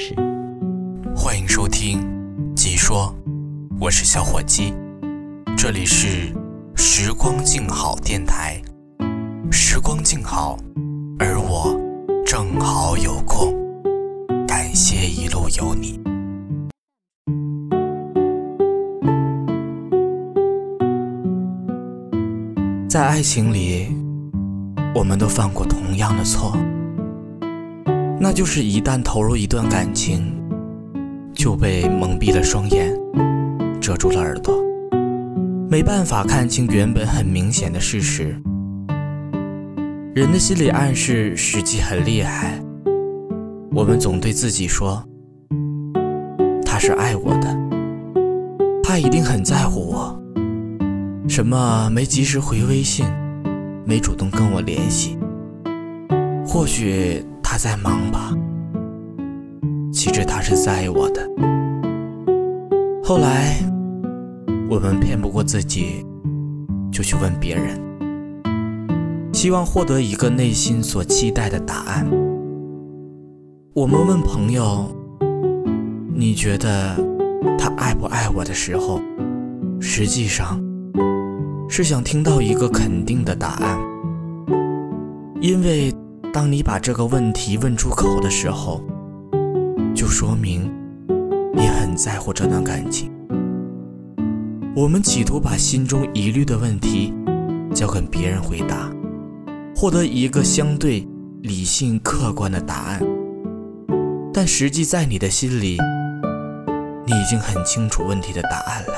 事？欢迎收听《鸡说》，我是小伙鸡，这里是时光静好电台。时光静好，而我正好有空，感谢一路有你。在爱情里，我们都犯过同样的错，那就是一旦投入一段感情，就被蒙蔽了双眼，遮住了耳朵，没办法看清原本很明显的事实。人的心理暗示实际很厉害，我们总对自己说：“他是爱我的，他一定很在乎我。”什么没及时回微信，没主动跟我联系，或许他在忙吧。其实他是在意我的。后来我们骗不过自己，就去问别人，希望获得一个内心所期待的答案。我们问朋友：“你觉得他爱不爱我？”的时候，实际上。是想听到一个肯定的答案，因为当你把这个问题问出口的时候，就说明你很在乎这段感情。我们企图把心中疑虑的问题交给别人回答，获得一个相对理性客观的答案，但实际在你的心里，你已经很清楚问题的答案了。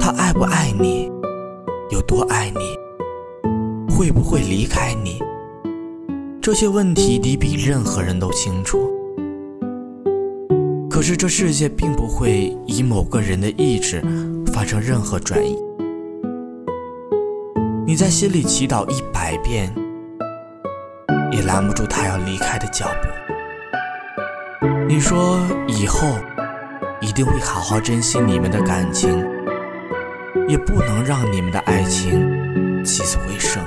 他爱不爱你？有多爱你？会不会离开你？这些问题你比任何人都清楚。可是这世界并不会以某个人的意志发生任何转移。你在心里祈祷一百遍，也拦不住他要离开的脚步。你说以后一定会好好珍惜你们的感情。也不能让你们的爱情起死回生。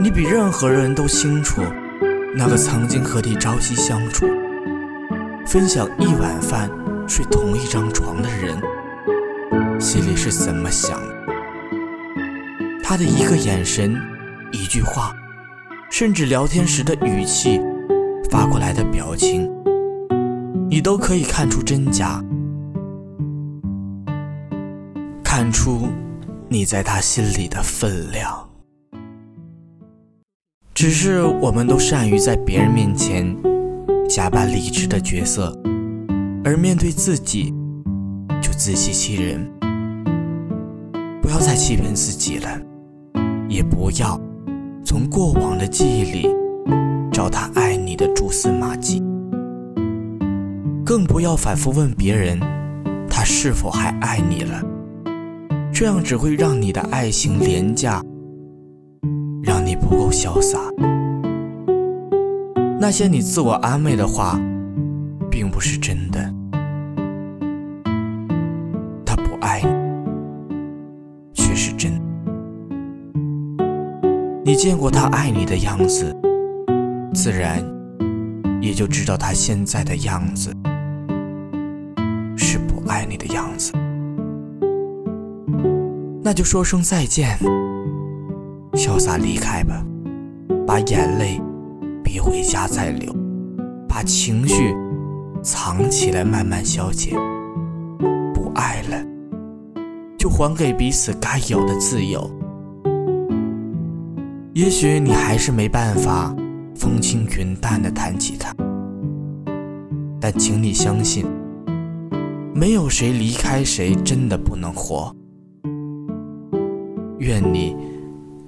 你比任何人都清楚，那个曾经和你朝夕相处、分享一碗饭、睡同一张床的人，心里是怎么想的。他的一个眼神、一句话，甚至聊天时的语气、发过来的表情，你都可以看出真假。看出你在他心里的分量，只是我们都善于在别人面前假扮理智的角色，而面对自己就自欺欺人。不要再欺骗自己了，也不要从过往的记忆里找他爱你的蛛丝马迹，更不要反复问别人他是否还爱你了。这样只会让你的爱情廉价，让你不够潇洒。那些你自我安慰的话，并不是真的。他不爱你，却是真。你见过他爱你的样子，自然也就知道他现在的样子是不爱你的样子。那就说声再见，潇洒离开吧，把眼泪别回家再流，把情绪藏起来慢慢消解。不爱了，就还给彼此该有的自由。也许你还是没办法风轻云淡地谈起他，但请你相信，没有谁离开谁真的不能活。愿你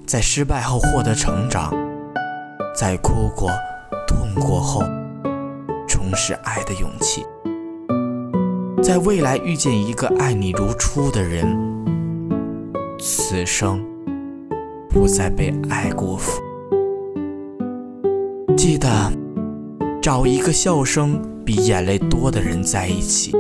在失败后获得成长，在哭过、痛过后重拾爱的勇气，在未来遇见一个爱你如初的人，此生不再被爱辜负。记得找一个笑声比眼泪多的人在一起。